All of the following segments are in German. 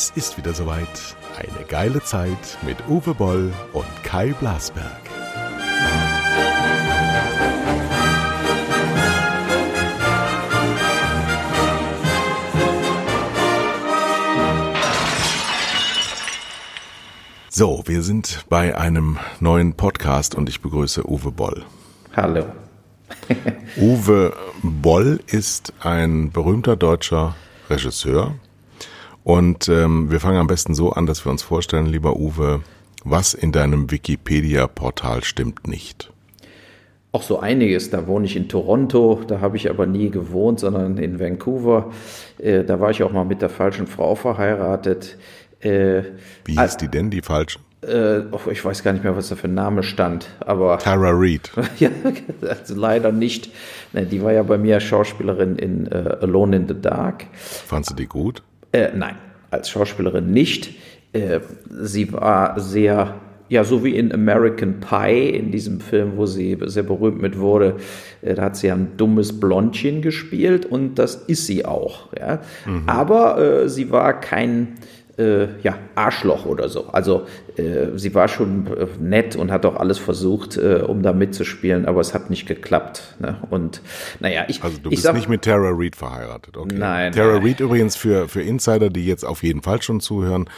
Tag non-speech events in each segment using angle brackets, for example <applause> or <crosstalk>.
Es ist wieder soweit. Eine geile Zeit mit Uwe Boll und Kai Blasberg. So, wir sind bei einem neuen Podcast und ich begrüße Uwe Boll. Hallo. <laughs> Uwe Boll ist ein berühmter deutscher Regisseur. Und ähm, wir fangen am besten so an, dass wir uns vorstellen, lieber Uwe, was in deinem Wikipedia-Portal stimmt nicht. Auch so einiges. Da wohne ich in Toronto, da habe ich aber nie gewohnt, sondern in Vancouver. Äh, da war ich auch mal mit der falschen Frau verheiratet. Äh, Wie hieß die denn, die falsche? Äh, ich weiß gar nicht mehr, was da für ein Name stand, aber. Tara Reid. <laughs> ja, also leider nicht. Die war ja bei mir Schauspielerin in uh, Alone in the Dark. Fandst du die gut? Äh, nein, als Schauspielerin nicht. Äh, sie war sehr, ja, so wie in American Pie, in diesem Film, wo sie sehr berühmt mit wurde, äh, da hat sie ein dummes Blondchen gespielt und das ist sie auch. Ja? Mhm. Aber äh, sie war kein äh, ja, Arschloch oder so. Also äh, sie war schon äh, nett und hat auch alles versucht, äh, um da mitzuspielen, aber es hat nicht geklappt. Ne? Und naja, ich. Also du bist sag, nicht mit Tara Reid verheiratet, okay? Nein. Tara Reid übrigens für, für Insider, die jetzt auf jeden Fall schon zuhören,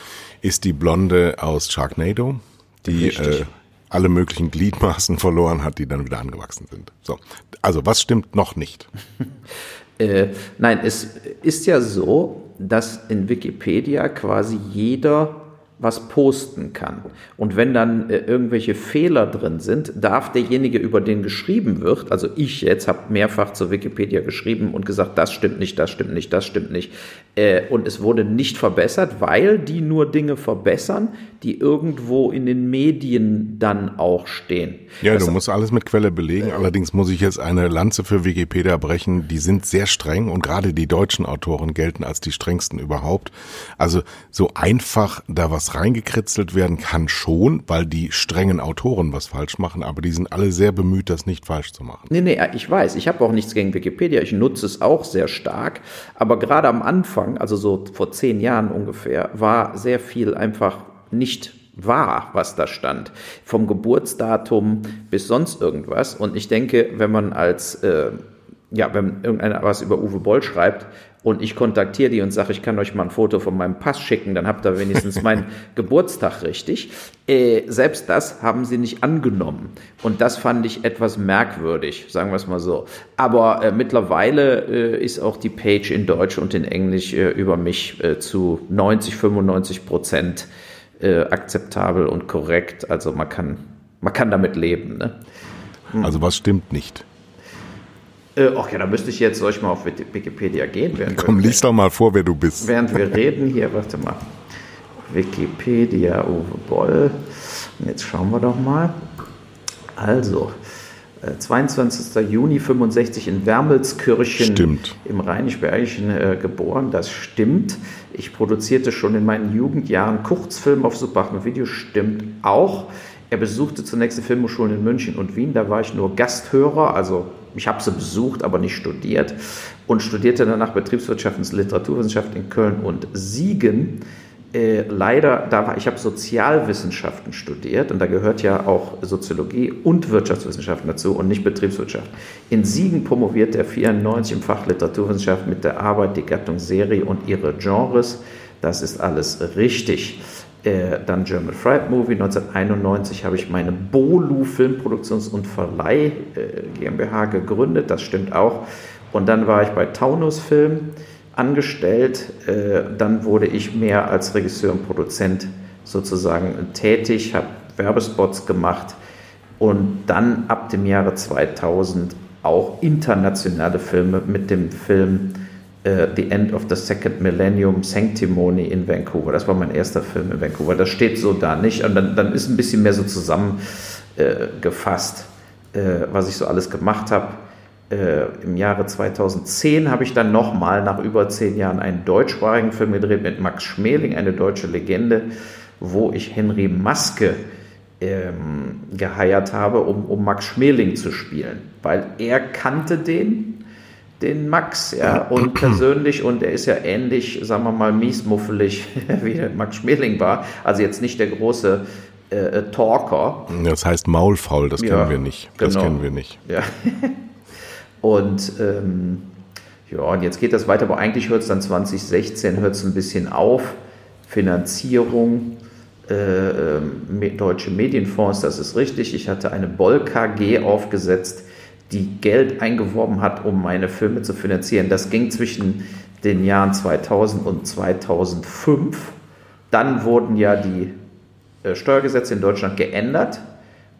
ist die Blonde aus Sharknado, die äh, alle möglichen Gliedmaßen verloren hat, die dann wieder angewachsen sind. So, also was stimmt noch nicht? <laughs> nein, es ist ja so, dass in Wikipedia quasi jeder was posten kann. Und wenn dann äh, irgendwelche Fehler drin sind, darf derjenige, über den geschrieben wird, also ich jetzt habe mehrfach zur Wikipedia geschrieben und gesagt, das stimmt nicht, das stimmt nicht, das stimmt nicht. Äh, und es wurde nicht verbessert, weil die nur Dinge verbessern, die irgendwo in den Medien dann auch stehen. Ja, das, du musst alles mit Quelle belegen. Äh, Allerdings muss ich jetzt eine Lanze für Wikipedia brechen. Die sind sehr streng und gerade die deutschen Autoren gelten als die strengsten überhaupt. Also so einfach da was reingekritzelt werden kann schon, weil die strengen Autoren was falsch machen, aber die sind alle sehr bemüht, das nicht falsch zu machen. Nee, nee, ich weiß, ich habe auch nichts gegen Wikipedia, ich nutze es auch sehr stark, aber gerade am Anfang, also so vor zehn Jahren ungefähr, war sehr viel einfach nicht wahr, was da stand. Vom Geburtsdatum bis sonst irgendwas. Und ich denke, wenn man als, äh, ja, wenn irgendeiner was über Uwe Boll schreibt, und ich kontaktiere die und sage, ich kann euch mal ein Foto von meinem Pass schicken, dann habt ihr wenigstens <laughs> meinen Geburtstag richtig. Äh, selbst das haben sie nicht angenommen. Und das fand ich etwas merkwürdig, sagen wir es mal so. Aber äh, mittlerweile äh, ist auch die Page in Deutsch und in Englisch äh, über mich äh, zu 90, 95 Prozent äh, akzeptabel und korrekt. Also man kann, man kann damit leben. Ne? Hm. Also was stimmt nicht? Äh, ach ja, da müsste ich jetzt, soll ich mal auf Wikipedia gehen? Komm, wir, lies doch mal vor, wer du bist. Während wir reden hier, warte mal. Wikipedia, Uwe Boll. Und jetzt schauen wir doch mal. Also, 22. Äh, Juni 65 in Wermelskirchen stimmt. im Rheinisch-Bergischen äh, geboren. Das stimmt. Ich produzierte schon in meinen Jugendjahren Kurzfilme auf Super Video. Stimmt auch. Er besuchte zunächst die Filmhochschulen in München und Wien. Da war ich nur Gasthörer, also ich habe sie besucht, aber nicht studiert. Und studierte danach Betriebswirtschaft und Literaturwissenschaft in Köln und Siegen. Äh, leider, da war, ich habe Sozialwissenschaften studiert und da gehört ja auch Soziologie und Wirtschaftswissenschaften dazu und nicht Betriebswirtschaft. In Siegen promoviert er 94 im Fach Literaturwissenschaft mit der Arbeit die Gattung Serie und ihre Genres. Das ist alles richtig. Äh, dann German Fried Movie. 1991 habe ich meine Bolu Filmproduktions- und Verleih äh, GmbH gegründet. Das stimmt auch. Und dann war ich bei Taunus Film angestellt. Äh, dann wurde ich mehr als Regisseur und Produzent sozusagen tätig, habe Werbespots gemacht und dann ab dem Jahre 2000 auch internationale Filme mit dem Film uh, The End of the Second Millennium Sanctimony in Vancouver. Das war mein erster Film in Vancouver. Das steht so da nicht. Und dann, dann ist ein bisschen mehr so zusammengefasst, uh, uh, was ich so alles gemacht habe. Äh, Im Jahre 2010 habe ich dann nochmal nach über zehn Jahren einen deutschsprachigen Film gedreht mit Max Schmeling, eine deutsche Legende, wo ich Henry Maske ähm, geheiert habe, um, um Max Schmeling zu spielen, weil er kannte den den Max, ja, und persönlich, und er ist ja ähnlich, sagen wir mal, miesmuffelig, <laughs> wie Max Schmeling war, also jetzt nicht der große äh, äh, Talker. Das heißt Maulfaul, das ja, kennen wir nicht. Das genau. kennen wir nicht. Ja. <laughs> und ähm, ja, und jetzt geht das weiter, aber eigentlich hört es dann 2016 hört es ein bisschen auf. Finanzierung, äh, äh, deutsche Medienfonds, das ist richtig. Ich hatte eine Boll KG aufgesetzt, die Geld eingeworben hat, um meine Filme zu finanzieren. Das ging zwischen den Jahren 2000 und 2005. Dann wurden ja die äh, Steuergesetze in Deutschland geändert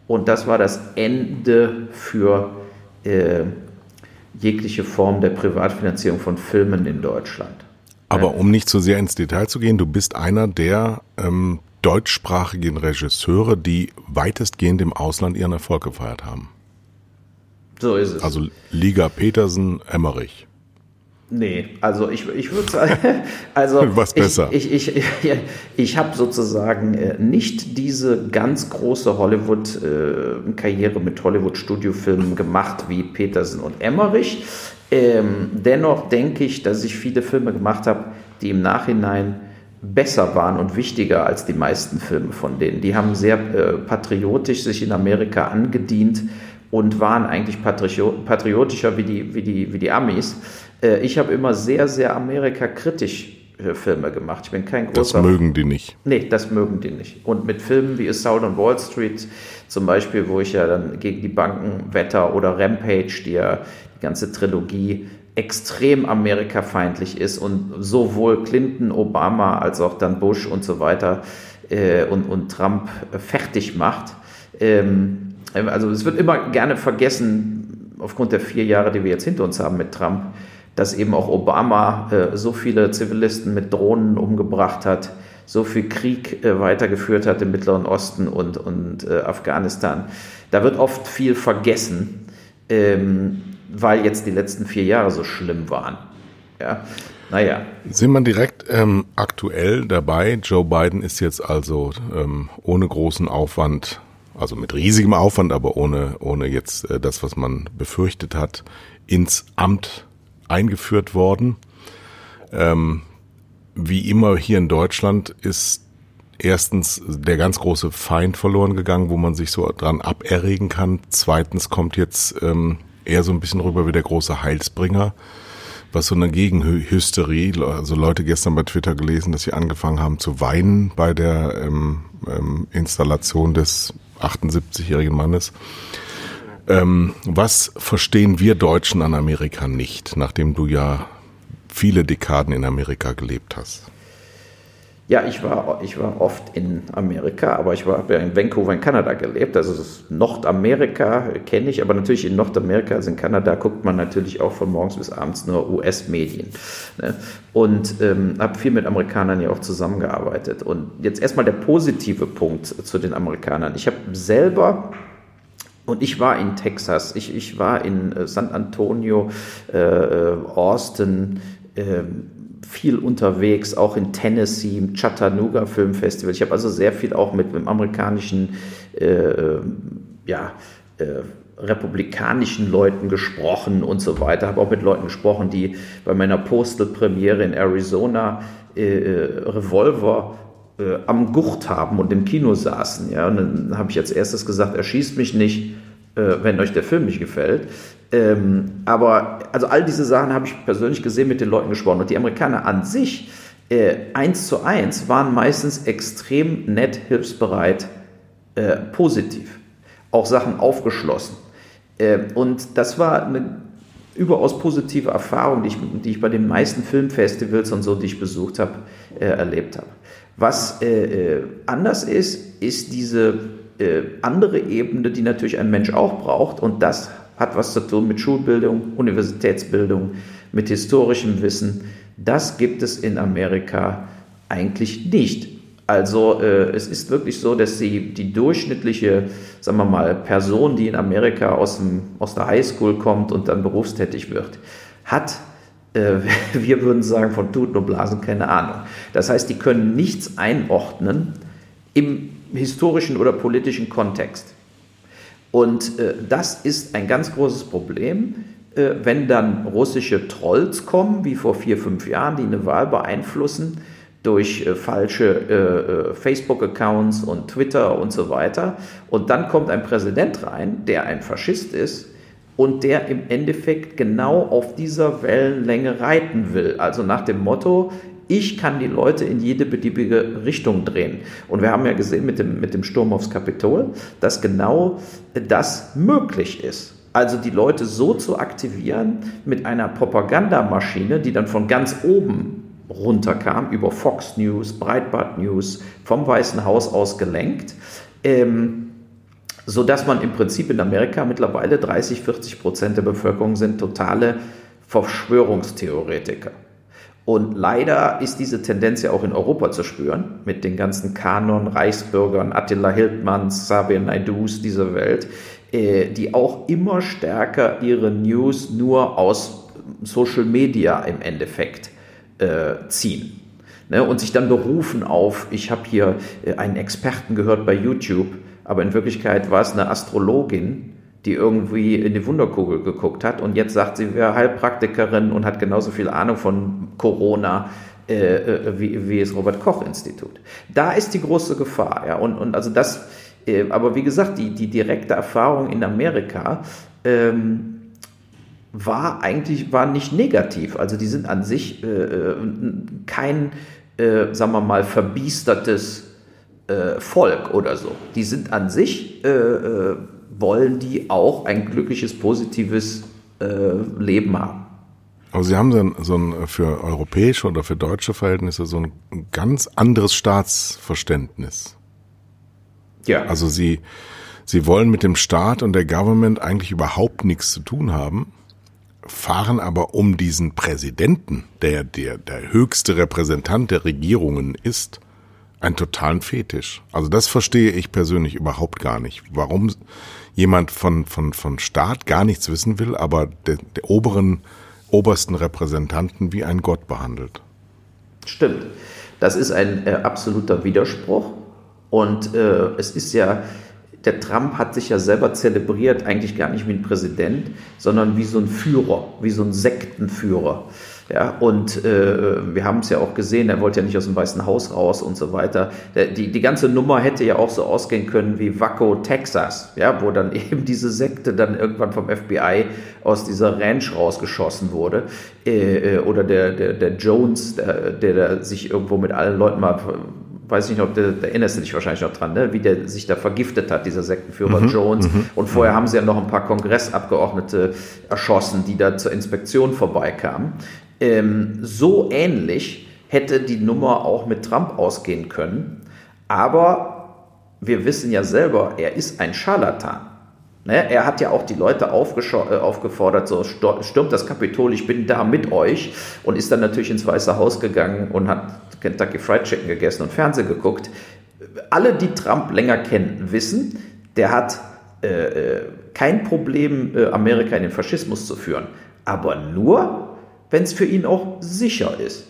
und das war das Ende für äh, jegliche Form der Privatfinanzierung von Filmen in Deutschland. Aber um nicht zu sehr ins Detail zu gehen, du bist einer der ähm, deutschsprachigen Regisseure, die weitestgehend im Ausland ihren Erfolg gefeiert haben. So ist es. Also Liga Petersen, Emmerich. Nee, also ich, ich würde sagen, <laughs> also <laughs> was besser. Ich, ich, ich, ich, habe sozusagen äh, nicht diese ganz große Hollywood-Karriere äh, mit Hollywood-Studiofilmen gemacht wie Petersen und Emmerich. Ähm, dennoch denke ich, dass ich viele Filme gemacht habe, die im Nachhinein besser waren und wichtiger als die meisten Filme von denen. Die haben sehr äh, patriotisch sich in Amerika angedient und waren eigentlich patriotischer wie die, wie die, wie die Amis. Äh, ich habe immer sehr, sehr Amerika-kritisch äh, Filme gemacht. Ich bin kein großer. Das mögen die nicht. Nee, das mögen die nicht. Und mit Filmen wie Assault on Wall Street zum Beispiel, wo ich ja dann gegen die Banken wetter oder Rampage, die ja die ganze Trilogie extrem amerikafeindlich ist und sowohl Clinton, Obama als auch dann Bush und so weiter äh, und, und Trump fertig macht. Ähm, also es wird immer gerne vergessen, aufgrund der vier Jahre, die wir jetzt hinter uns haben mit Trump, dass eben auch Obama äh, so viele Zivilisten mit Drohnen umgebracht hat, so viel Krieg äh, weitergeführt hat im Mittleren Osten und, und äh, Afghanistan. Da wird oft viel vergessen, ähm, weil jetzt die letzten vier Jahre so schlimm waren. Ja, naja. Sind wir direkt ähm, aktuell dabei? Joe Biden ist jetzt also ähm, ohne großen Aufwand, also mit riesigem Aufwand, aber ohne, ohne jetzt äh, das, was man befürchtet hat, ins Amt eingeführt worden. Ähm, wie immer hier in Deutschland ist erstens der ganz große Feind verloren gegangen, wo man sich so dran aberregen kann. Zweitens kommt jetzt ähm, eher so ein bisschen rüber wie der große Heilsbringer, was so eine Gegenhysterie, also Leute gestern bei Twitter gelesen, dass sie angefangen haben zu weinen bei der ähm, ähm, Installation des 78-jährigen Mannes. Ähm, was verstehen wir Deutschen an Amerika nicht, nachdem du ja viele Dekaden in Amerika gelebt hast? Ja, ich war, ich war oft in Amerika, aber ich habe ja in Vancouver in Kanada gelebt. Also Nordamerika kenne ich, aber natürlich in Nordamerika, also in Kanada, guckt man natürlich auch von morgens bis abends nur US-Medien. Ne? Und ähm, habe viel mit Amerikanern ja auch zusammengearbeitet. Und jetzt erstmal der positive Punkt zu den Amerikanern. Ich habe selber und ich war in Texas, ich, ich war in äh, San Antonio, äh, äh Austin, äh, viel unterwegs, auch in Tennessee, im Chattanooga Film Festival. Ich habe also sehr viel auch mit, mit amerikanischen, äh, äh, ja, republikanischen Leuten gesprochen und so weiter. Habe auch mit Leuten gesprochen, die bei meiner Postal-Premiere in Arizona Revolver äh, am Gucht haben und im Kino saßen. Ja? Und dann habe ich als erstes gesagt, erschießt mich nicht, äh, wenn euch der Film nicht gefällt. Ähm, aber also all diese Sachen habe ich persönlich gesehen, mit den Leuten gesprochen. Und die Amerikaner an sich, äh, eins zu eins, waren meistens extrem nett, hilfsbereit, äh, positiv. Auch Sachen aufgeschlossen. Äh, und das war eine überaus positive Erfahrung, die ich, die ich bei den meisten Filmfestivals und so, die ich besucht habe, äh, erlebt habe. Was äh, äh, anders ist, ist diese andere Ebene, die natürlich ein Mensch auch braucht. Und das hat was zu tun mit Schulbildung, Universitätsbildung, mit historischem Wissen. Das gibt es in Amerika eigentlich nicht. Also äh, es ist wirklich so, dass sie die durchschnittliche, sagen wir mal, Person, die in Amerika aus, dem, aus der Highschool kommt und dann berufstätig wird, hat äh, <laughs> wir würden sagen, von Tuten und Blasen keine Ahnung. Das heißt, die können nichts einordnen im historischen oder politischen Kontext. Und äh, das ist ein ganz großes Problem, äh, wenn dann russische Trolls kommen, wie vor vier, fünf Jahren, die eine Wahl beeinflussen durch äh, falsche äh, äh, Facebook-Accounts und Twitter und so weiter. Und dann kommt ein Präsident rein, der ein Faschist ist und der im Endeffekt genau auf dieser Wellenlänge reiten will. Also nach dem Motto, ich kann die Leute in jede beliebige Richtung drehen. Und wir haben ja gesehen mit dem, mit dem Sturm aufs Kapitol, dass genau das möglich ist. Also die Leute so zu aktivieren mit einer Propagandamaschine, die dann von ganz oben runterkam, über Fox News, Breitbart News, vom Weißen Haus aus gelenkt, ähm, sodass man im Prinzip in Amerika mittlerweile 30, 40 Prozent der Bevölkerung sind totale Verschwörungstheoretiker. Und leider ist diese Tendenz ja auch in Europa zu spüren, mit den ganzen Kanon, Reichsbürgern, Attila Hildmanns, Sabir Naidus dieser Welt, äh, die auch immer stärker ihre News nur aus Social Media im Endeffekt äh, ziehen. Ne? Und sich dann berufen auf, ich habe hier äh, einen Experten gehört bei YouTube, aber in Wirklichkeit war es eine Astrologin, die irgendwie in die Wunderkugel geguckt hat und jetzt sagt sie wäre Heilpraktikerin und hat genauso viel Ahnung von Corona äh, äh wie, wie das Robert Koch Institut. Da ist die große Gefahr, ja, und, und also das äh, aber wie gesagt, die, die direkte Erfahrung in Amerika ähm, war eigentlich war nicht negativ. Also die sind an sich äh, äh kein, äh, sagen wir mal, verbiestertes äh, Volk oder so. Die sind an sich, wollen die auch ein glückliches, positives Leben haben. Aber Sie haben so ein, so ein für europäische oder für deutsche Verhältnisse so ein ganz anderes Staatsverständnis. Ja. Also sie, sie wollen mit dem Staat und der Government eigentlich überhaupt nichts zu tun haben, fahren aber um diesen Präsidenten, der, der, der höchste Repräsentant der Regierungen ist, einen totalen Fetisch. Also das verstehe ich persönlich überhaupt gar nicht. Warum jemand von, von, von Staat gar nichts wissen will, aber der, der oberen, obersten Repräsentanten wie ein Gott behandelt. Stimmt. Das ist ein äh, absoluter Widerspruch. Und äh, es ist ja, der Trump hat sich ja selber zelebriert, eigentlich gar nicht wie ein Präsident, sondern wie so ein Führer, wie so ein Sektenführer. Ja, und äh, wir haben es ja auch gesehen, er wollte ja nicht aus dem Weißen Haus raus und so weiter. Der, die, die ganze Nummer hätte ja auch so ausgehen können wie Waco, Texas, ja, wo dann <laughs> eben diese Sekte dann irgendwann vom FBI aus dieser Ranch rausgeschossen wurde. Äh, äh, oder der, der, der Jones, der, der, der sich irgendwo mit allen Leuten mal weiß nicht, ob du, da erinnerst du dich wahrscheinlich noch dran, ne? wie der sich da vergiftet hat, dieser Sektenführer mhm, Jones. Mhm, und vorher mhm. haben sie ja noch ein paar Kongressabgeordnete erschossen, die da zur Inspektion vorbeikamen. Ähm, so ähnlich hätte die Nummer auch mit Trump ausgehen können. Aber wir wissen ja selber, er ist ein Scharlatan. Ne? Er hat ja auch die Leute äh, aufgefordert, so stürmt das Kapitol, ich bin da mit euch und ist dann natürlich ins Weiße Haus gegangen und hat Kentucky Fried Chicken gegessen und Fernsehen geguckt. Alle, die Trump länger kennen, wissen, der hat äh, äh, kein Problem, äh, Amerika in den Faschismus zu führen. Aber nur, wenn es für ihn auch sicher ist.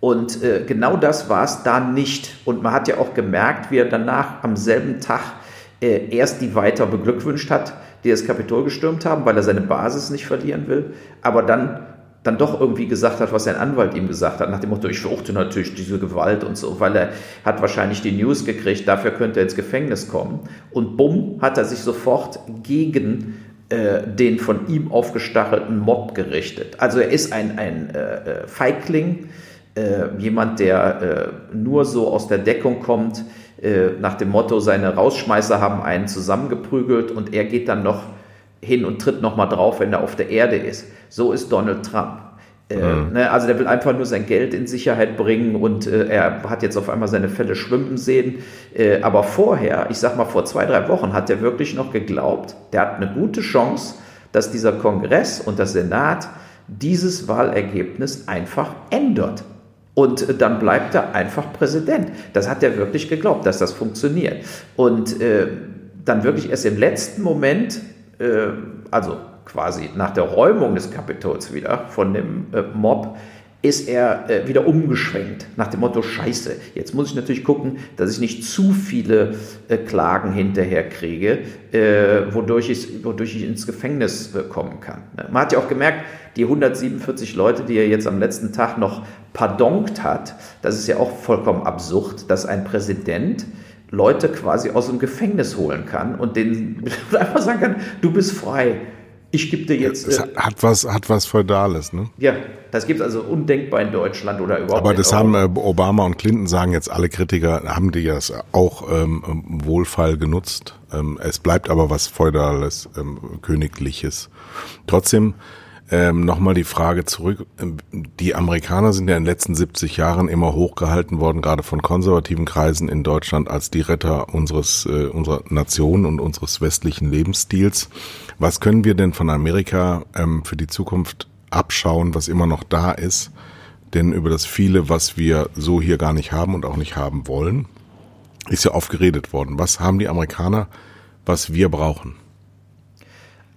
Und äh, genau das war es da nicht. Und man hat ja auch gemerkt, wie er danach am selben Tag äh, erst die weiter beglückwünscht hat, die das Kapitol gestürmt haben, weil er seine Basis nicht verlieren will, aber dann dann doch irgendwie gesagt hat, was sein Anwalt ihm gesagt hat, nach dem Motto, ich fürchte natürlich diese Gewalt und so, weil er hat wahrscheinlich die News gekriegt, dafür könnte er ins Gefängnis kommen. Und bumm, hat er sich sofort gegen den von ihm aufgestachelten Mob gerichtet. Also er ist ein, ein äh, äh Feigling, äh, jemand, der äh, nur so aus der Deckung kommt, äh, nach dem Motto, seine Rausschmeißer haben einen zusammengeprügelt und er geht dann noch hin und tritt nochmal drauf, wenn er auf der Erde ist. So ist Donald Trump. Äh, mhm. ne, also der will einfach nur sein Geld in Sicherheit bringen und äh, er hat jetzt auf einmal seine Fälle schwimmen sehen. Äh, aber vorher, ich sag mal vor zwei, drei Wochen, hat er wirklich noch geglaubt, der hat eine gute Chance, dass dieser Kongress und der Senat dieses Wahlergebnis einfach ändert. Und äh, dann bleibt er einfach Präsident. Das hat er wirklich geglaubt, dass das funktioniert. Und äh, dann wirklich erst im letzten Moment äh, also quasi nach der Räumung des Kapitols wieder von dem äh, Mob, ist er äh, wieder umgeschwenkt nach dem Motto Scheiße. Jetzt muss ich natürlich gucken, dass ich nicht zu viele äh, Klagen hinterher kriege, äh, wodurch, ich, wodurch ich ins Gefängnis äh, kommen kann. Ne? Man hat ja auch gemerkt, die 147 Leute, die er jetzt am letzten Tag noch pardonkt hat, das ist ja auch vollkommen absurd, dass ein Präsident Leute quasi aus dem Gefängnis holen kann und denen <laughs> einfach sagen kann, du bist frei ich gebe dir jetzt. Das äh, hat was, hat was Feudales, ne? Ja, das gibt es also undenkbar in Deutschland oder überhaupt. Aber das haben äh, Obama und Clinton sagen jetzt alle Kritiker, haben die das auch ähm, wohlfeil genutzt. Ähm, es bleibt aber was Feudales, ähm, Königliches. Trotzdem ähm, Nochmal die Frage zurück. Ähm, die Amerikaner sind ja in den letzten 70 Jahren immer hochgehalten worden, gerade von konservativen Kreisen in Deutschland, als die Retter unseres, äh, unserer Nation und unseres westlichen Lebensstils. Was können wir denn von Amerika ähm, für die Zukunft abschauen, was immer noch da ist? Denn über das viele, was wir so hier gar nicht haben und auch nicht haben wollen, ist ja oft geredet worden. Was haben die Amerikaner, was wir brauchen?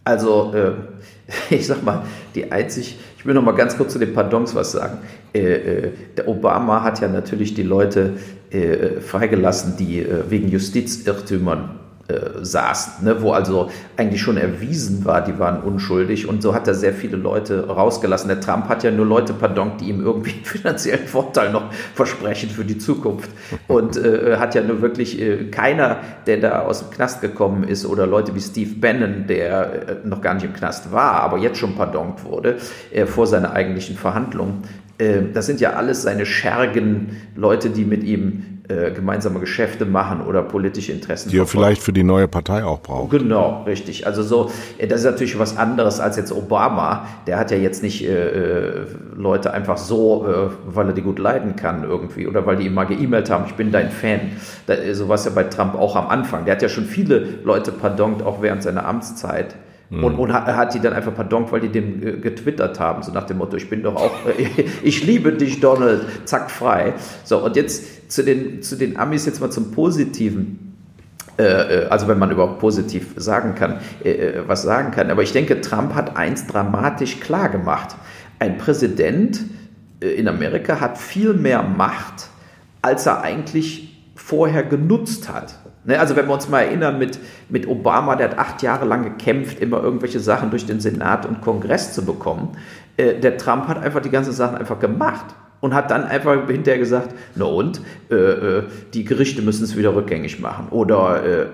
Also, äh, <laughs> ich sag mal, die einzig, ich will noch mal ganz kurz zu den Pardons was sagen. Äh, äh, der Obama hat ja natürlich die Leute äh, freigelassen, die äh, wegen Justizirrtümern äh, saßen, ne, wo also eigentlich schon erwiesen war, die waren unschuldig und so hat er sehr viele Leute rausgelassen. Der Trump hat ja nur Leute pardon, die ihm irgendwie einen finanziellen Vorteil noch versprechen für die Zukunft und äh, hat ja nur wirklich äh, keiner, der da aus dem Knast gekommen ist oder Leute wie Steve Bannon, der äh, noch gar nicht im Knast war, aber jetzt schon pardont wurde äh, vor seiner eigentlichen Verhandlung. Äh, das sind ja alles seine Schergen, Leute, die mit ihm äh, gemeinsame Geschäfte machen oder politische Interessen. Die er vielleicht für die neue Partei auch braucht. Genau, richtig. Also so, äh, das ist natürlich was anderes als jetzt Obama. Der hat ja jetzt nicht äh, äh, Leute einfach so, äh, weil er die gut leiden kann irgendwie oder weil die ihm mal geemailt haben, ich bin dein Fan. Da, so war es ja bei Trump auch am Anfang. Der hat ja schon viele Leute pardont, auch während seiner Amtszeit. Mhm. Und, und hat, hat die dann einfach pardonkt, weil die dem äh, getwittert haben, so nach dem Motto, ich bin doch auch, äh, <laughs> ich liebe dich, Donald, zack, frei. So, und jetzt zu den, zu den Amis jetzt mal zum Positiven äh, also wenn man überhaupt positiv sagen kann, was sagen kann. Aber ich denke, Trump hat eins dramatisch klar gemacht. Ein Präsident in Amerika hat viel mehr Macht, als er eigentlich vorher genutzt hat. Ne, also wenn wir uns mal erinnern mit, mit Obama, der hat acht Jahre lang gekämpft, immer irgendwelche Sachen durch den Senat und Kongress zu bekommen. Äh, der Trump hat einfach die ganzen Sachen einfach gemacht und hat dann einfach hinterher gesagt, na und, äh, äh, die Gerichte müssen es wieder rückgängig machen. Oder, äh, äh,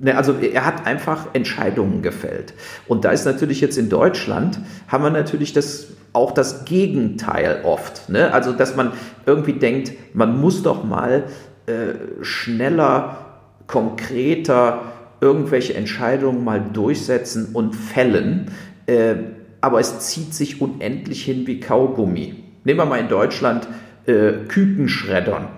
ne, also er hat einfach Entscheidungen gefällt. Und da ist natürlich jetzt in Deutschland, haben wir natürlich das, auch das Gegenteil oft. Ne? Also, dass man irgendwie denkt, man muss doch mal äh, schneller konkreter irgendwelche Entscheidungen mal durchsetzen und fällen. Äh, aber es zieht sich unendlich hin wie Kaugummi. Nehmen wir mal in Deutschland äh, Kükenschreddern.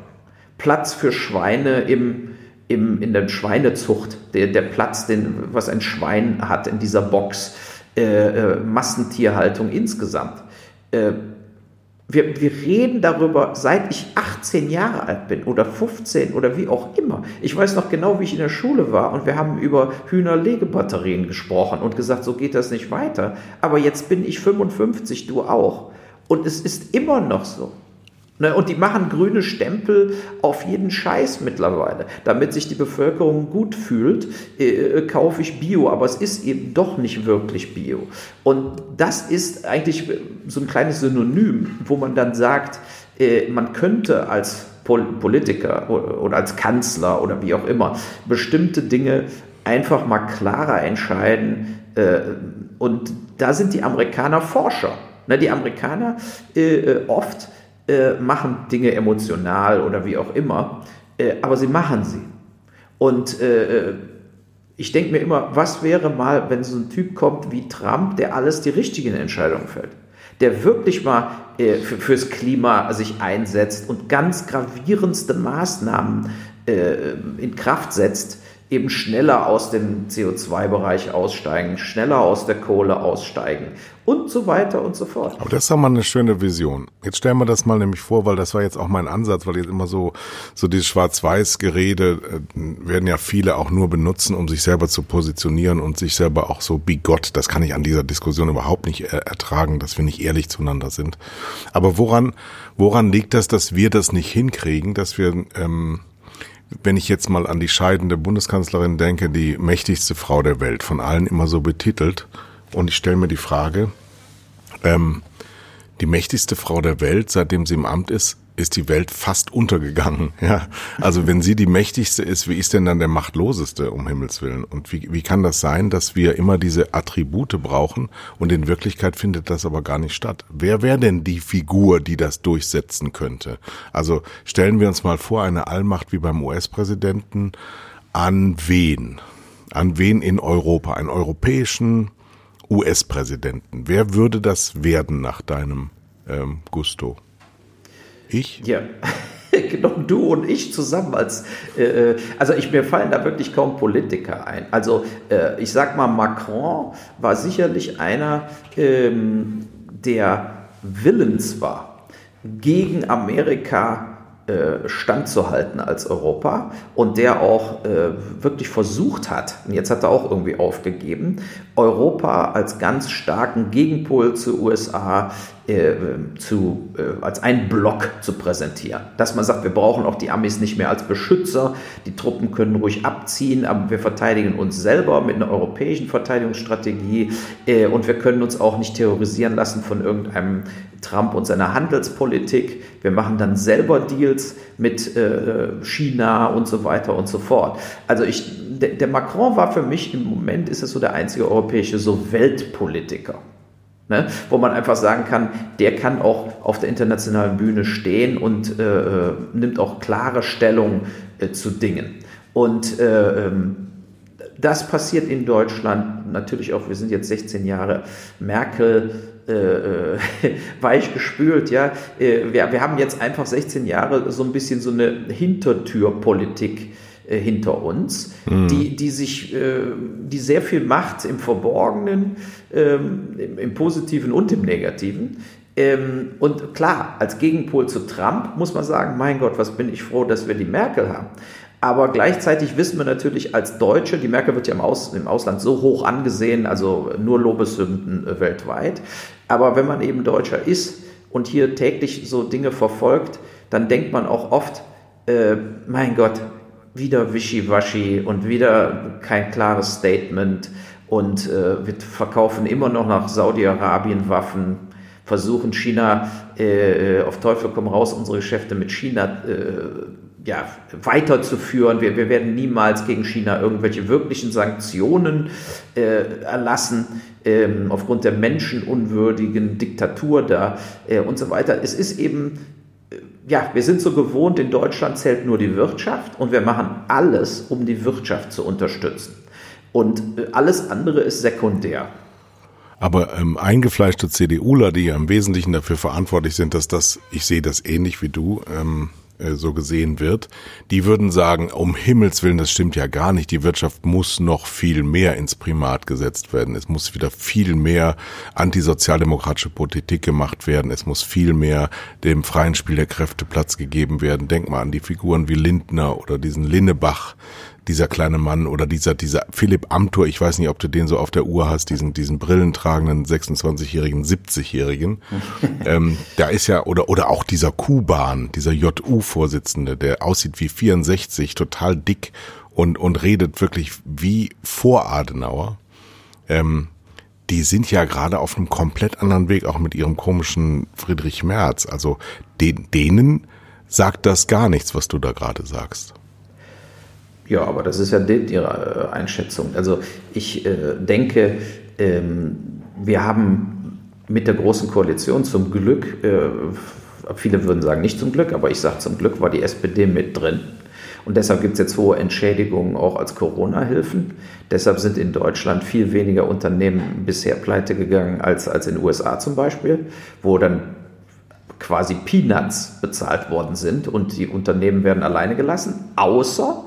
Platz für Schweine im, im, in der Schweinezucht. Der, der Platz, den, was ein Schwein hat in dieser Box. Äh, äh, Massentierhaltung insgesamt. Äh, wir, wir reden darüber, seit ich 18 Jahre alt bin oder 15 oder wie auch immer. Ich weiß noch genau, wie ich in der Schule war und wir haben über Hühnerlegebatterien gesprochen und gesagt, so geht das nicht weiter. Aber jetzt bin ich 55, du auch. Und es ist immer noch so. Ne, und die machen grüne Stempel auf jeden Scheiß mittlerweile. Damit sich die Bevölkerung gut fühlt, äh, äh, kaufe ich Bio, aber es ist eben doch nicht wirklich Bio. Und das ist eigentlich so ein kleines Synonym, wo man dann sagt, äh, man könnte als Politiker oder als Kanzler oder wie auch immer bestimmte Dinge einfach mal klarer entscheiden. Äh, und da sind die Amerikaner Forscher. Ne, die Amerikaner äh, oft äh, machen Dinge emotional oder wie auch immer, äh, aber sie machen sie. Und äh, äh ich denke mir immer, was wäre mal, wenn so ein Typ kommt wie Trump, der alles die richtigen Entscheidungen fällt, der wirklich mal äh, für, fürs Klima sich einsetzt und ganz gravierendste Maßnahmen äh, in Kraft setzt, eben schneller aus dem CO2-Bereich aussteigen, schneller aus der Kohle aussteigen und so weiter und so fort. Aber das ist doch mal eine schöne Vision. Jetzt stellen wir das mal nämlich vor, weil das war jetzt auch mein Ansatz, weil jetzt immer so, so dieses Schwarz-Weiß-Gerede äh, werden ja viele auch nur benutzen, um sich selber zu positionieren und sich selber auch so bigott. Das kann ich an dieser Diskussion überhaupt nicht äh, ertragen, dass wir nicht ehrlich zueinander sind. Aber woran, woran liegt das, dass wir das nicht hinkriegen, dass wir, ähm, wenn ich jetzt mal an die scheidende Bundeskanzlerin denke, die mächtigste Frau der Welt, von allen immer so betitelt, und ich stelle mir die Frage, ähm, die mächtigste Frau der Welt, seitdem sie im Amt ist, ist die Welt fast untergegangen. <laughs> Ja, also wenn sie die mächtigste ist, wie ist denn dann der machtloseste um Himmels willen? Und wie, wie kann das sein, dass wir immer diese Attribute brauchen und in Wirklichkeit findet das aber gar nicht statt? Wer wäre denn die Figur, die das durchsetzen könnte? Also stellen wir uns mal vor, eine Allmacht wie beim US-Präsidenten an wen? An wen in Europa? Einen europäischen US-Präsidenten. Wer würde das werden nach deinem ähm, Gusto? Ich? Ja. <laughs> genau, du und ich zusammen als, äh, äh, also ich, mir fallen da wirklich kaum Politiker ein. Also äh, ich sag mal, Macron war sicherlich einer, ähm, der willens war, gegen Amerika äh, standzuhalten als Europa und der auch äh, wirklich versucht hat, und jetzt hat er auch irgendwie aufgegeben, Europa als ganz starken Gegenpol zu USA äh, zu, äh, als einen Block zu präsentieren. Dass man sagt, wir brauchen auch die Amis nicht mehr als Beschützer, die Truppen können ruhig abziehen, aber wir verteidigen uns selber mit einer europäischen Verteidigungsstrategie äh, und wir können uns auch nicht terrorisieren lassen von irgendeinem Trump und seiner Handelspolitik. Wir machen dann selber Deals mit äh, China und so weiter und so fort. Also ich, der, der Macron war für mich im Moment, ist es so der einzige europäische so Weltpolitiker. Ne? Wo man einfach sagen kann, der kann auch auf der internationalen Bühne stehen und äh, äh, nimmt auch klare Stellung äh, zu Dingen. Und äh, ähm, das passiert in Deutschland natürlich auch, wir sind jetzt 16 Jahre Merkel äh, äh <laughs> weich gespült, ja. wir, wir haben jetzt einfach 16 Jahre so ein bisschen so eine Hintertürpolitik äh, hinter uns, mhm. die, die sich, äh, die sehr viel macht im Verborgenen, ähm, im, im, Positiven und im Negativen. Ähm, und klar, als Gegenpol zu Trump muss man sagen, mein Gott, was bin ich froh, dass wir die Merkel haben. Aber gleichzeitig wissen wir natürlich als Deutsche, die Merkel wird ja im, Aus, im Ausland so hoch angesehen, also nur Lobeshymnen äh, weltweit. Aber wenn man eben Deutscher ist und hier täglich so Dinge verfolgt, dann denkt man auch oft, äh, mein Gott, wieder Wischiwaschi und wieder kein klares Statement und äh, wir verkaufen immer noch nach Saudi-Arabien Waffen, versuchen China äh, äh, auf Teufel komm raus, unsere Geschäfte mit China äh, ja, weiterzuführen. Wir, wir werden niemals gegen China irgendwelche wirklichen Sanktionen äh, erlassen ähm, aufgrund der menschenunwürdigen Diktatur da äh, und so weiter. Es ist eben ja, wir sind so gewohnt, in Deutschland zählt nur die Wirtschaft und wir machen alles, um die Wirtschaft zu unterstützen. Und äh, alles andere ist sekundär. Aber ähm, eingefleischte CDUler, die ja im Wesentlichen dafür verantwortlich sind, dass das, ich sehe das ähnlich wie du, ähm, äh, so gesehen wird, die würden sagen, um Himmels Willen, das stimmt ja gar nicht, die Wirtschaft muss noch viel mehr ins Primat gesetzt werden. Es muss wieder viel mehr antisozialdemokratische Politik gemacht werden. Es muss viel mehr dem freien Spiel der Kräfte Platz gegeben werden. Denk mal an die Figuren wie Lindner oder diesen Linnebach, dieser kleine Mann oder dieser, dieser Philipp Amthor, ich weiß nicht, ob du den so auf der Uhr hast, diesen, diesen brillentragenden 26-jährigen, 70-jährigen. <laughs> ähm, da ist ja, oder, oder auch dieser Kuban, dieser JU-Vorsitzende, der aussieht wie 64, total dick und, und redet wirklich wie vor Adenauer. Ähm, die sind ja gerade auf einem komplett anderen Weg, auch mit ihrem komischen Friedrich Merz. Also den, denen sagt das gar nichts, was du da gerade sagst. Ja, aber das ist ja Ihre äh, Einschätzung. Also ich äh, denke, ähm, wir haben mit der Großen Koalition zum Glück, äh, viele würden sagen nicht zum Glück, aber ich sage zum Glück war die SPD mit drin. Und deshalb gibt es jetzt hohe Entschädigungen auch als Corona-Hilfen. Deshalb sind in Deutschland viel weniger Unternehmen bisher pleite gegangen als, als in den USA zum Beispiel, wo dann quasi Peanuts bezahlt worden sind und die Unternehmen werden alleine gelassen, außer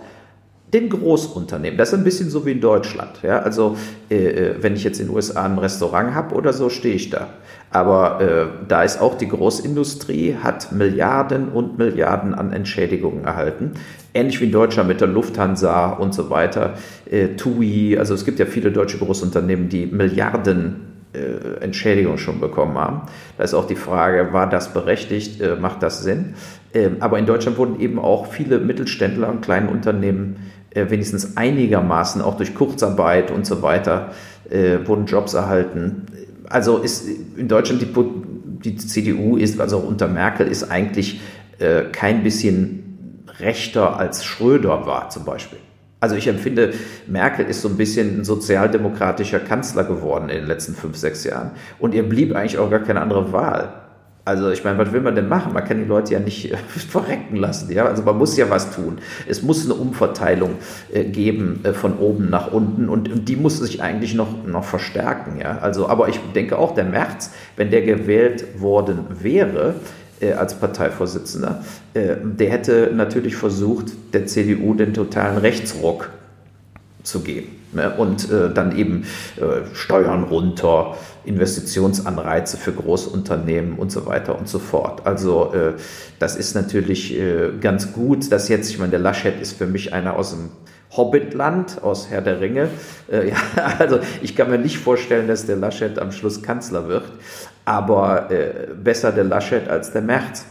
den Großunternehmen. Das ist ein bisschen so wie in Deutschland. Ja? Also äh, äh wenn ich jetzt in den USA ein Restaurant habe oder so, stehe ich da. Aber äh, da ist auch die Großindustrie, hat Milliarden und Milliarden an Entschädigungen erhalten. Ähnlich wie in Deutschland mit der Lufthansa und so weiter. Äh, TUI, also es gibt ja viele deutsche Großunternehmen, die Milliarden äh, Entschädigung schon bekommen haben. Da ist auch die Frage, war das berechtigt, äh, macht das Sinn? Ähm, aber in Deutschland wurden eben auch viele Mittelständler und kleine Unternehmen wenigstens einigermaßen auch durch Kurzarbeit und so weiter wurden Jobs erhalten. Also ist in Deutschland die, die CDU ist, also unter Merkel ist eigentlich kein bisschen rechter als Schröder war zum Beispiel. Also ich empfinde, Merkel ist so ein bisschen ein sozialdemokratischer Kanzler geworden in den letzten fünf, sechs Jahren. Und ihr blieb eigentlich auch gar keine andere Wahl. Also ich meine, was will man denn machen? Man kann die Leute ja nicht äh, <laughs> verrecken lassen. Ja? Also man muss ja was tun. Es muss eine Umverteilung äh, geben äh, von oben nach unten und, und, die muss sich eigentlich noch, noch verstärken. Ja? Also, aber ich denke auch, der März, wenn der gewählt worden wäre, äh, als Parteivorsitzender, äh, der hätte natürlich versucht, der CDU den totalen Rechtsruck zu geben. Und äh, dann eben äh, Steuern runter, Investitionsanreize für Großunternehmen und so weiter und so fort. Also äh, das ist natürlich ganz gut, dass jetzt, ich meine, der Laschet ist für mich einer aus dem Hobbitland aus Herr der Ringe. <laughs> Ja, also ich kann mir nicht vorstellen, dass der Laschet am Schluss Kanzler wird, aber besser der Laschet als der Merz.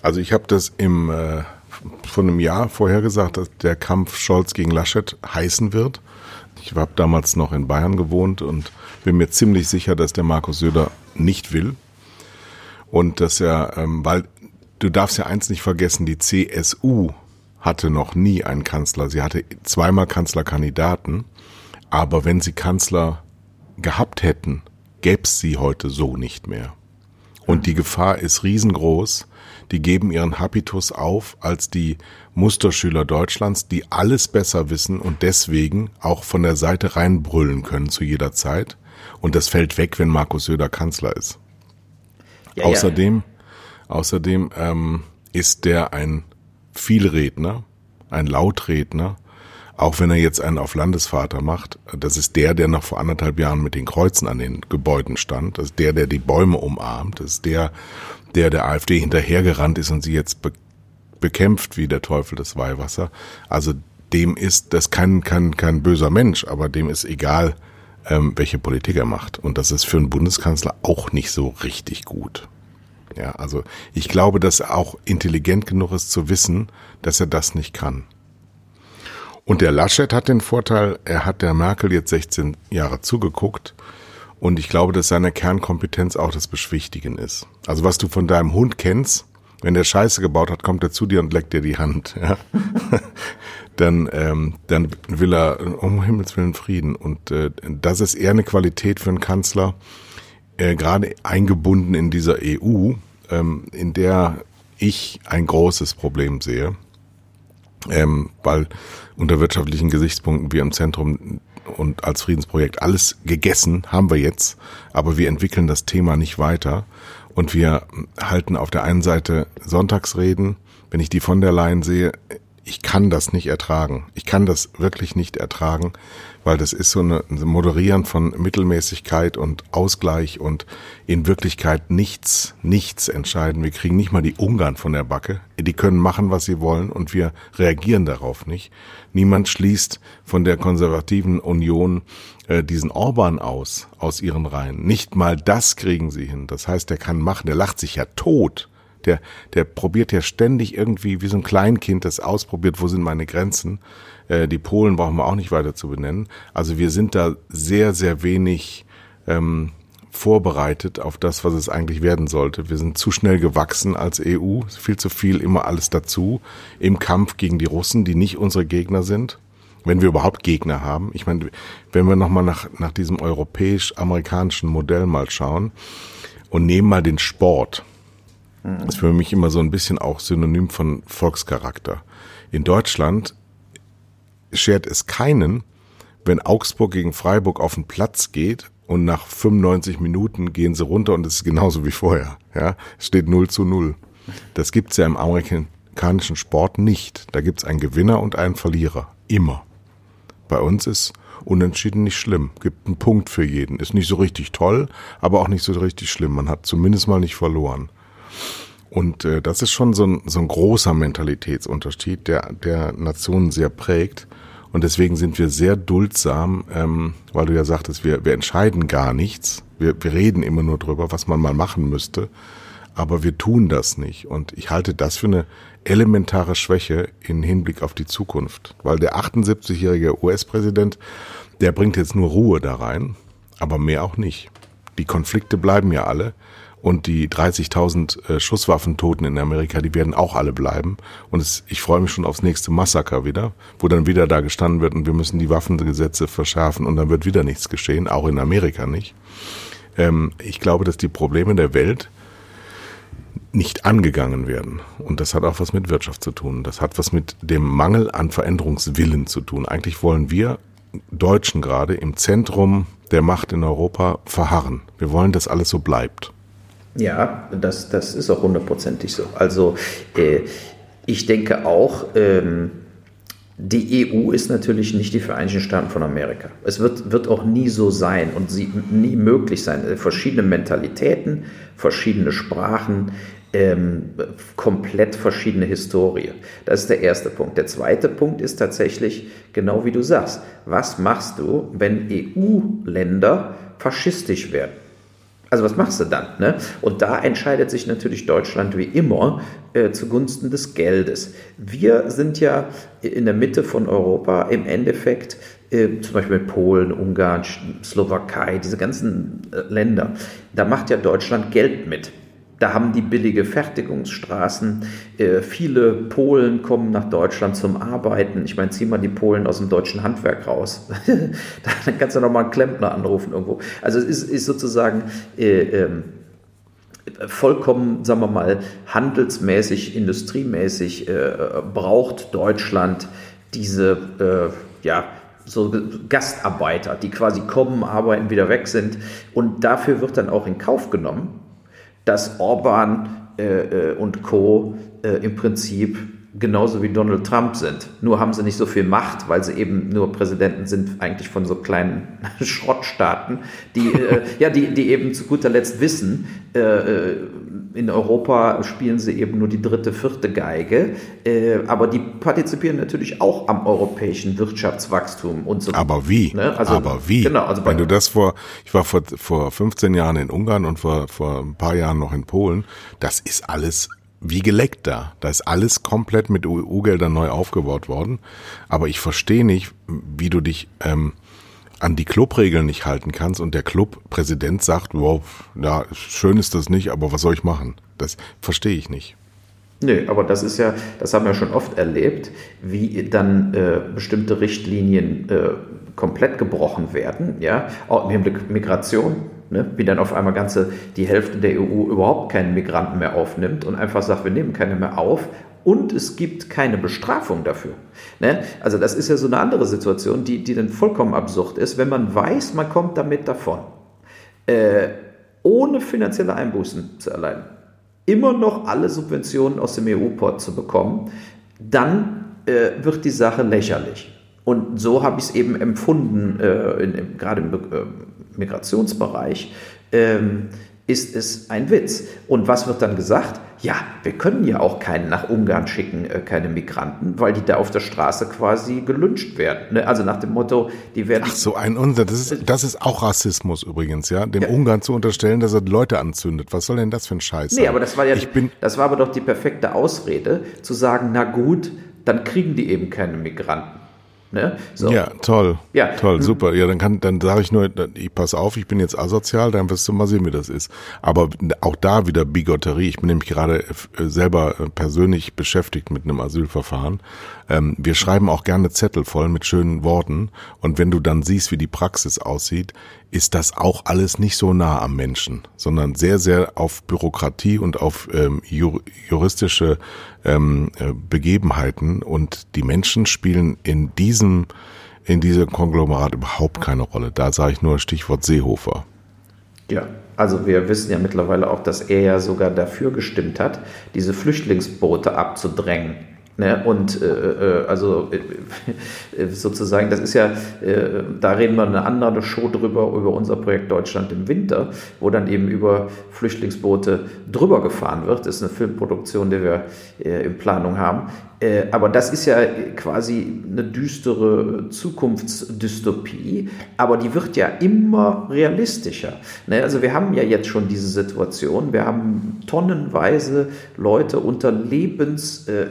Also ich habe das im von einem Jahr vorher gesagt, dass der Kampf Scholz gegen Laschet heißen wird. Ich habe damals noch in Bayern gewohnt und bin mir ziemlich sicher, dass der Markus Söder nicht will. Und dass er, ähm, weil du darfst ja eins nicht vergessen, die CSU hatte noch nie einen Kanzler. Sie hatte zweimal Kanzlerkandidaten. Aber wenn sie Kanzler gehabt hätten, gäbe es sie heute so nicht mehr. Und die Gefahr ist riesengroß. Die geben ihren Habitus auf als die Musterschüler Deutschlands, die alles besser wissen und deswegen auch von der Seite reinbrüllen können zu jeder Zeit. Und das fällt weg, wenn Markus Söder Kanzler ist. Ja, außerdem, ja. außerdem ähm, ist der ein Vielredner, ein Lautredner, auch wenn er jetzt einen auf Landesvater macht, das ist der, der noch vor anderthalb Jahren mit den Kreuzen an den Gebäuden stand, das ist der, der die Bäume umarmt, das ist der, der der AfD hinterhergerannt ist und sie jetzt be bekämpft wie der Teufel das Weihwasser. Also dem ist, das kann kein, kein böser Mensch, aber dem ist egal, ähm, welche Politik er macht. Und das ist für einen Bundeskanzler auch nicht so richtig gut. Ja, also ich glaube, dass er auch intelligent genug ist zu wissen, dass er das nicht kann. Und der Laschet hat den Vorteil, er hat der Merkel jetzt 16 Jahre zugeguckt und ich glaube, dass seine Kernkompetenz auch das Beschwichtigen ist. Also was du von deinem Hund kennst, wenn der Scheiße gebaut hat, kommt er zu dir und leckt dir die Hand. Ja? <laughs> dann, ähm, dann will er um Himmels Willen Frieden. Und äh, das ist eher eine Qualität für einen Kanzler, äh, gerade eingebunden in dieser EU, ähm, in der ich ein großes Problem sehe, ähm, weil unter wirtschaftlichen Gesichtspunkten wir im Zentrum und als Friedensprojekt alles gegessen haben wir jetzt, aber wir entwickeln das Thema nicht weiter. Und wir halten auf der einen Seite Sonntagsreden, wenn ich die von der Leyen sehe, ich kann das nicht ertragen. Ich kann das wirklich nicht ertragen, weil das ist so eine, ein Moderieren von Mittelmäßigkeit und Ausgleich und in Wirklichkeit nichts, nichts entscheiden. Wir kriegen nicht mal die Ungarn von der Backe. Die können machen, was sie wollen und wir reagieren darauf nicht. Niemand schließt von der konservativen Union äh, diesen Orban aus, aus ihren Reihen. Nicht mal das kriegen sie hin. Das heißt, der kann machen, der lacht sich ja tot der, der probiert ja ständig irgendwie wie so ein Kleinkind das ausprobiert, wo sind meine Grenzen. Äh, die Polen brauchen wir auch nicht weiter zu benennen. Also wir sind da sehr, sehr wenig ähm, vorbereitet auf das, was es eigentlich werden sollte. Wir sind zu schnell gewachsen als EU, viel zu viel immer alles dazu im Kampf gegen die Russen, die nicht unsere Gegner sind wenn wir überhaupt Gegner haben. Ich meine, wenn wir nochmal nach, nach diesem europäisch-amerikanischen Modell mal schauen und nehmen mal den Sport. Das ist für mich immer so ein bisschen auch Synonym von Volkscharakter. In Deutschland schert es keinen, wenn Augsburg gegen Freiburg auf den Platz geht und nach 95 Minuten gehen sie runter und es ist genauso wie vorher. Ja, es steht 0 zu 0. Das gibt's ja im amerikanischen Sport nicht. Da gibt's einen Gewinner und einen Verlierer. Immer. Bei uns ist Unentschieden nicht schlimm. Gibt einen Punkt für jeden. Ist nicht so richtig toll, aber auch nicht so richtig schlimm. Man hat zumindest mal nicht verloren. Und äh, das ist schon so ein, so ein großer Mentalitätsunterschied, der, der Nationen sehr prägt. Und deswegen sind wir sehr duldsam, ähm, weil du ja sagtest, wir, wir entscheiden gar nichts. Wir, wir reden immer nur drüber, was man mal machen müsste. Aber wir tun das nicht. Und ich halte das für eine elementare Schwäche in Hinblick auf die Zukunft. Weil der 78-jährige US-Präsident, der bringt jetzt nur Ruhe da rein, aber mehr auch nicht. Die Konflikte bleiben ja alle. Und die 30.000 äh, Schusswaffentoten in Amerika, die werden auch alle bleiben. Und es, ich freue mich schon aufs nächste Massaker wieder, wo dann wieder da gestanden wird und wir müssen die Waffengesetze verschärfen und dann wird wieder nichts geschehen, auch in Amerika nicht. Ähm, ich glaube, dass die Probleme der Welt nicht angegangen werden. Und das hat auch was mit Wirtschaft zu tun. Das hat was mit dem Mangel an Veränderungswillen zu tun. Eigentlich wollen wir Deutschen gerade im Zentrum der Macht in Europa verharren. Wir wollen, dass alles so bleibt. Ja, das, das ist auch hundertprozentig so. Also äh, ich denke auch, ähm, die EU ist natürlich nicht die Vereinigten Staaten von Amerika. Es wird, wird auch nie so sein und sie, nie möglich sein. Verschiedene Mentalitäten, verschiedene Sprachen, ähm, komplett verschiedene Historie. Das ist der erste Punkt. Der zweite Punkt ist tatsächlich genau wie du sagst. Was machst du, wenn EU-Länder faschistisch werden? Also was machst du dann? Ne? Und da entscheidet sich natürlich Deutschland wie immer äh, zugunsten des Geldes. Wir sind ja in der Mitte von Europa im Endeffekt äh, zum Beispiel mit Polen, Ungarn, Slowakei, diese ganzen äh, Länder. Da macht ja Deutschland Geld mit. Da haben die billige Fertigungsstraßen. Äh, viele Polen kommen nach Deutschland zum Arbeiten. Ich meine, zieh mal die Polen aus dem deutschen Handwerk raus. <laughs> Dann kannst du noch mal einen Klempner anrufen irgendwo. Also es ist, ist sozusagen äh, äh, vollkommen, sagen wir mal, handelsmäßig, industriemäßig äh, braucht Deutschland diese, äh, ja, so Gastarbeiter, die quasi kommen, arbeiten, wieder weg sind. Und dafür wird dann auch in Kauf genommen, dass Orban äh, äh, und Co. Äh, im Prinzip genauso wie Donald Trump sind. Nur haben sie nicht so viel Macht, weil sie eben nur Präsidenten sind, eigentlich von so kleinen <laughs> Schrottstaaten, die, äh, <laughs> ja, die, die eben zu guter Letzt wissen, äh, äh, in Europa spielen sie eben nur die dritte, vierte Geige, äh, aber die partizipieren natürlich auch am europäischen Wirtschaftswachstum und so. Aber wie? Ne? Also, aber wie? Genau, also Wenn du das vor, ich war vor, vor 15 Jahren in Ungarn und vor, vor ein paar Jahren noch in Polen, das ist alles wie geleckt da. Da ist alles komplett mit EU-Geldern neu aufgebaut worden. Aber ich verstehe nicht, wie du dich ähm, an die Clubregeln nicht halten kannst und der Clubpräsident sagt, wow, ja, schön ist das nicht, aber was soll ich machen? Das verstehe ich nicht. Nö, aber das ist ja, das haben wir schon oft erlebt, wie dann äh, bestimmte Richtlinien äh, komplett gebrochen werden, ja, auch im Hinblick Migration, ne? wie dann auf einmal ganze die Hälfte der EU überhaupt keinen Migranten mehr aufnimmt und einfach sagt, wir nehmen keine mehr auf und es gibt keine Bestrafung dafür. Ne? Also das ist ja so eine andere Situation, die, die dann vollkommen absurd ist, wenn man weiß, man kommt damit davon, äh, ohne finanzielle Einbußen zu erleiden, immer noch alle Subventionen aus dem EU-Port zu bekommen, dann äh, wird die Sache lächerlich. Und so habe ich es eben empfunden, äh, in, in, gerade im äh, Migrationsbereich. Ähm, ist es ein Witz. Und was wird dann gesagt? Ja, wir können ja auch keinen nach Ungarn schicken, äh, keine Migranten, weil die da auf der Straße quasi gelünscht werden. Ne? Also nach dem Motto, die werden. Ach so, ein Unsinn. Das ist, das ist auch Rassismus übrigens, ja. Dem ja. Ungarn zu unterstellen, dass er Leute anzündet. Was soll denn das für ein Scheiß sein? Nee, aber das war ja, ich bin das war aber doch die perfekte Ausrede, zu sagen, na gut, dann kriegen die eben keine Migranten. Ne? So. Ja, toll. Ja. Toll, super. Ja, dann kann, dann sage ich nur, ich pass auf, ich bin jetzt asozial, dann wirst du mal sehen, wie das ist. Aber auch da wieder Bigotterie. Ich bin nämlich gerade äh, selber äh, persönlich beschäftigt mit einem Asylverfahren. Ähm, wir schreiben auch gerne Zettel voll mit schönen Worten. Und wenn du dann siehst, wie die Praxis aussieht, ist das auch alles nicht so nah am Menschen, sondern sehr, sehr auf Bürokratie und auf ähm, juristische ähm, äh, Begebenheiten. Und die Menschen spielen in diesem, in diesem Konglomerat überhaupt keine Rolle. Da sage ich nur Stichwort Seehofer. Ja, also wir wissen ja mittlerweile auch, dass er ja sogar dafür gestimmt hat, diese Flüchtlingsboote abzudrängen. Ne? Und äh, äh also äh, sozusagen, das ist ja, äh, da reden wir eine andere Show drüber, über unser Projekt Deutschland im Winter, wo dann eben über Flüchtlingsboote drüber gefahren wird. Das ist eine Filmproduktion, die wir äh, in Planung haben. Äh, aber das ist ja quasi eine düstere Zukunftsdystopie, aber die wird ja immer realistischer. Ne? Also wir haben ja jetzt schon diese Situation, wir haben tonnenweise Leute unter Lebens, äh, äh,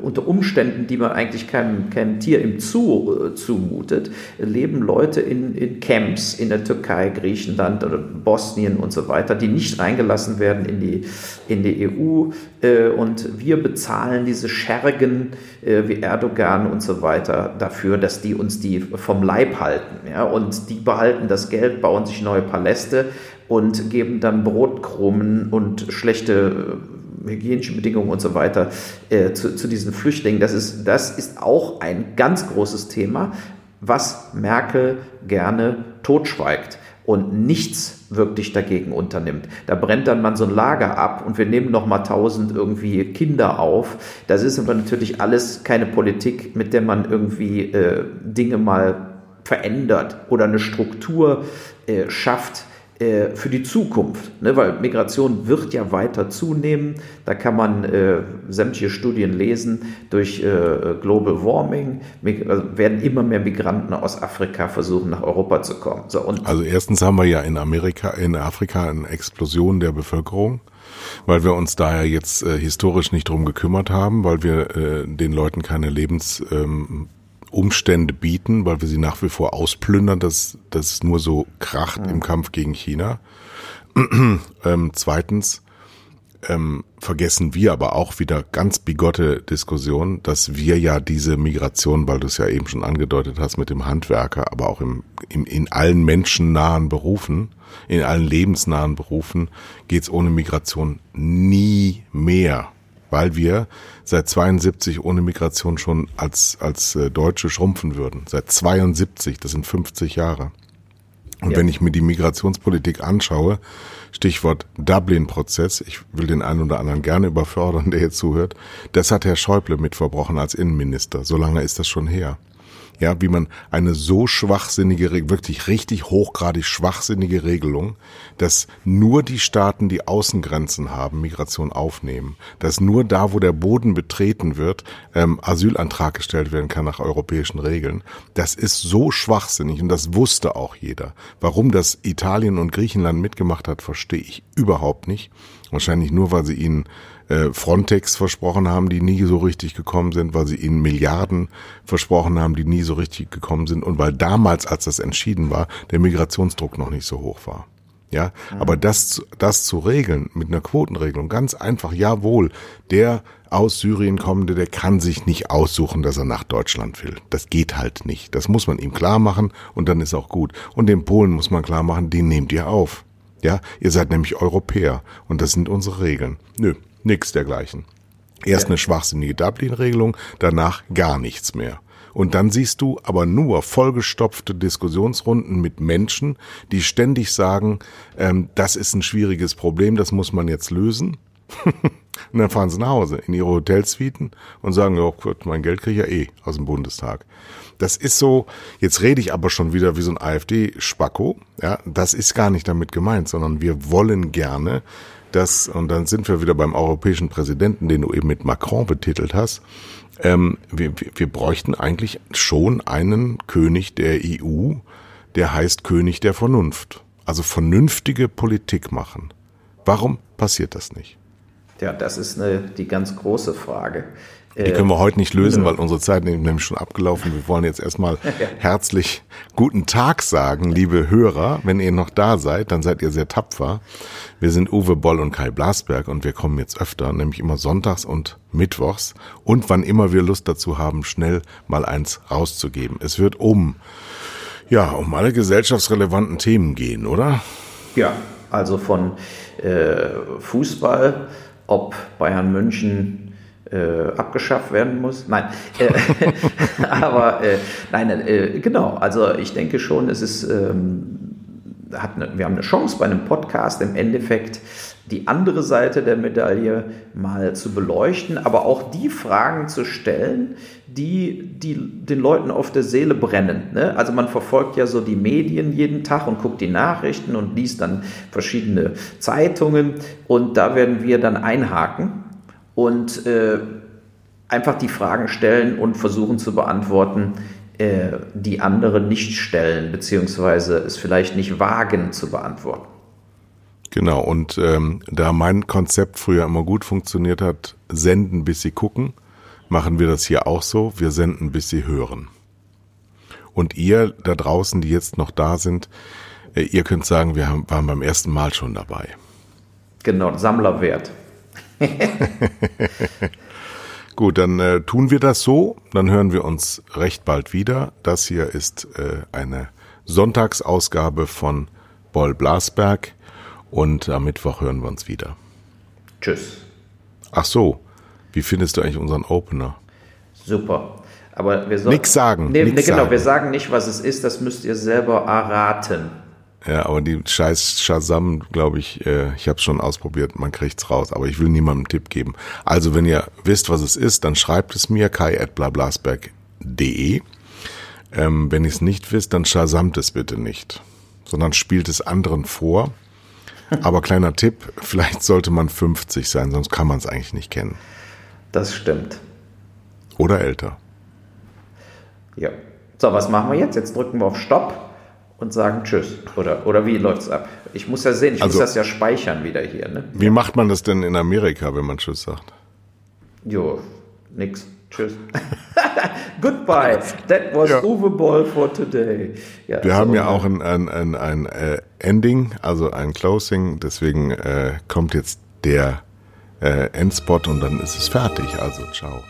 unter Umständen, die man eigentlich keinem, keinem Tier im Zoo äh, zumutet, leben Leute in, in Camps in der Türkei, Griechenland oder Bosnien und so weiter, die nicht reingelassen werden in die, in die EU und wir bezahlen diese Schergen äh, wie Erdogan und so weiter dafür, dass die uns die vom Leib halten. Ja? Und die behalten das Geld, bauen sich neue Paläste und geben dann Brotkrumen und schlechte äh, hygienische Bedingungen und so weiter äh, zu, zu diesen Flüchtlingen. Das ist, das ist auch ein ganz großes Thema, was Merkel gerne totschweigt und nichts wirklich dagegen unternimmt. Da brennt dann man so ein Lager ab und wir nehmen noch mal tausend irgendwie Kinder auf. Das ist aber natürlich alles keine Politik, mit der man irgendwie äh, Dinge mal verändert oder eine Struktur äh, schafft, äh, für die Zukunft, ne? weil Migration wird ja weiter zunehmen. Da kann man äh, sämtliche Studien lesen. Durch äh, Global Warming also werden immer mehr Migranten aus Afrika versuchen, nach Europa zu kommen. So, also erstens haben wir ja in Amerika, in Afrika eine Explosion der Bevölkerung weil wir uns daher jetzt äh, historisch nicht drum gekümmert haben, weil wir äh, den Leuten keine Lebens ähm, Umstände bieten, weil wir sie nach wie vor ausplündern, dass das nur so kracht mhm. im Kampf gegen China. <clears throat> ähm, zweitens ähm, vergessen wir aber auch wieder ganz bigotte Diskussion, dass wir ja diese Migration, weil du es ja eben schon angedeutet hast mit dem Handwerker, aber auch im, im, in allen menschennahen Berufen, in allen lebensnahen Berufen geht's ohne Migration nie mehr weil wir seit 72 ohne Migration schon als, als äh, Deutsche schrumpfen würden. Seit 72, das sind 50 Jahre. Und ja. wenn ich mir die Migrationspolitik anschaue, Stichwort Dublin-Prozess, ich will den einen oder anderen gerne überfördern, der jetzt zuhört, das hat Herr Schäuble mit verbrochen als Innenminister. So lange ist das schon her ja, wie man eine so schwachsinnige, wirklich richtig hochgradig schwachsinnige Regelung, dass nur die Staaten, die Außengrenzen haben, Migration aufnehmen, dass nur da, wo der Boden betreten wird, ähm, Asylantrag gestellt werden kann nach europäischen Regeln, das ist so schwachsinnig und das wusste auch jeder. Warum das Italien und Griechenland mitgemacht hat, verstehe ich überhaupt nicht. Wahrscheinlich nur, weil sie ihnen äh, Frontex versprochen haben, die nie so richtig gekommen sind, weil sie ihnen Milliarden versprochen haben, die nie so richtig gekommen sind und weil damals, als das entschieden war, der Migrationsdruck noch nicht so hoch war. Ja, mhm. aber das, das zu regeln mit einer Quotenregelung, ganz einfach, jawohl, der aus Syrien kommende, der kann sich nicht aussuchen, dass er nach Deutschland will. Das geht halt nicht. Das muss man ihm klar machen und dann ist auch gut. Und den Polen muss man klar machen, den nehmt ihr auf. Ja, ihr seid nämlich Europäer und das sind unsere Regeln. Nö, Nix dergleichen. Erst eine schwachsinnige Dublin-Regelung, danach gar nichts mehr. Und dann siehst du aber nur vollgestopfte Diskussionsrunden mit Menschen, die ständig sagen, ähm, das ist ein schwieriges Problem, das muss man jetzt lösen. <laughs> und dann fahren sie nach Hause in ihre Hotelsuiten und sagen, oh Gott, mein Geld kriege ich ja eh aus dem Bundestag. Das ist so, jetzt rede ich aber schon wieder wie so ein AfD-Spacko. Ja, das ist gar nicht damit gemeint, sondern wir wollen gerne dass, und dann sind wir wieder beim europäischen Präsidenten, den du eben mit Macron betitelt hast, ähm, wir, wir bräuchten eigentlich schon einen König der EU, der heißt König der Vernunft. Also vernünftige Politik machen. Warum passiert das nicht? Ja, das ist eine, die ganz große Frage. Die können wir heute nicht lösen, weil unsere Zeit nämlich schon abgelaufen. Wir wollen jetzt erstmal herzlich guten Tag sagen, liebe Hörer. Wenn ihr noch da seid, dann seid ihr sehr tapfer. Wir sind Uwe Boll und Kai Blasberg und wir kommen jetzt öfter, nämlich immer sonntags und mittwochs und wann immer wir Lust dazu haben, schnell mal eins rauszugeben. Es wird um, ja, um alle gesellschaftsrelevanten Themen gehen, oder? Ja, also von äh, Fußball, ob Bayern München äh, abgeschafft werden muss. Nein, äh, <laughs> aber äh, nein, äh, genau. Also ich denke schon, es ist ähm, hat eine, wir haben eine Chance bei einem Podcast im Endeffekt die andere Seite der Medaille mal zu beleuchten, aber auch die Fragen zu stellen, die, die den Leuten auf der Seele brennen. Ne? Also man verfolgt ja so die Medien jeden Tag und guckt die Nachrichten und liest dann verschiedene Zeitungen und da werden wir dann einhaken und äh, einfach die Fragen stellen und versuchen zu beantworten, äh, die andere nicht stellen, beziehungsweise es vielleicht nicht wagen zu beantworten. Genau, und ähm, da mein Konzept früher immer gut funktioniert hat, senden bis sie gucken, machen wir das hier auch so, wir senden bis sie hören. Und ihr da draußen, die jetzt noch da sind, äh, ihr könnt sagen, wir haben, waren beim ersten Mal schon dabei. Genau, Sammlerwert. <laughs> Gut, dann äh, tun wir das so, dann hören wir uns recht bald wieder. Das hier ist äh, eine Sonntagsausgabe von Boll Blasberg. Und am Mittwoch hören wir uns wieder. Tschüss. Ach so, wie findest du eigentlich unseren Opener? Super. Aber wir sollen. Nix sagen. Nee, nix nee, genau, sagen. wir sagen nicht, was es ist, das müsst ihr selber erraten. Ja, aber die scheiß Shazam, glaube ich, äh, ich habe es schon ausprobiert, man kriegt's raus, aber ich will niemandem einen Tipp geben. Also, wenn ihr wisst, was es ist, dann schreibt es mir, kai.blablasberg.de. Ähm, wenn ihr es nicht wisst, dann shazamt es bitte nicht, sondern spielt es anderen vor. Aber kleiner Tipp, vielleicht sollte man 50 sein, sonst kann man es eigentlich nicht kennen. Das stimmt. Oder älter. Ja. So, was machen wir jetzt? Jetzt drücken wir auf Stopp und sagen Tschüss. Oder, oder wie läuft's ab? Ich muss ja sehen, ich Also- muss das ja speichern wieder hier, ne? Wie macht man das denn in Amerika, wenn man Tschüss sagt? Jo, nix. Tschüss. <laughs> Goodbye. That was Ja. Uwe Boll for today. Ja, Wir so, haben ja auch ein, ein, ein, ein äh, Ending, also ein Closing, deswegen äh, kommt jetzt der äh, Endspot und dann ist es fertig. Also ciao.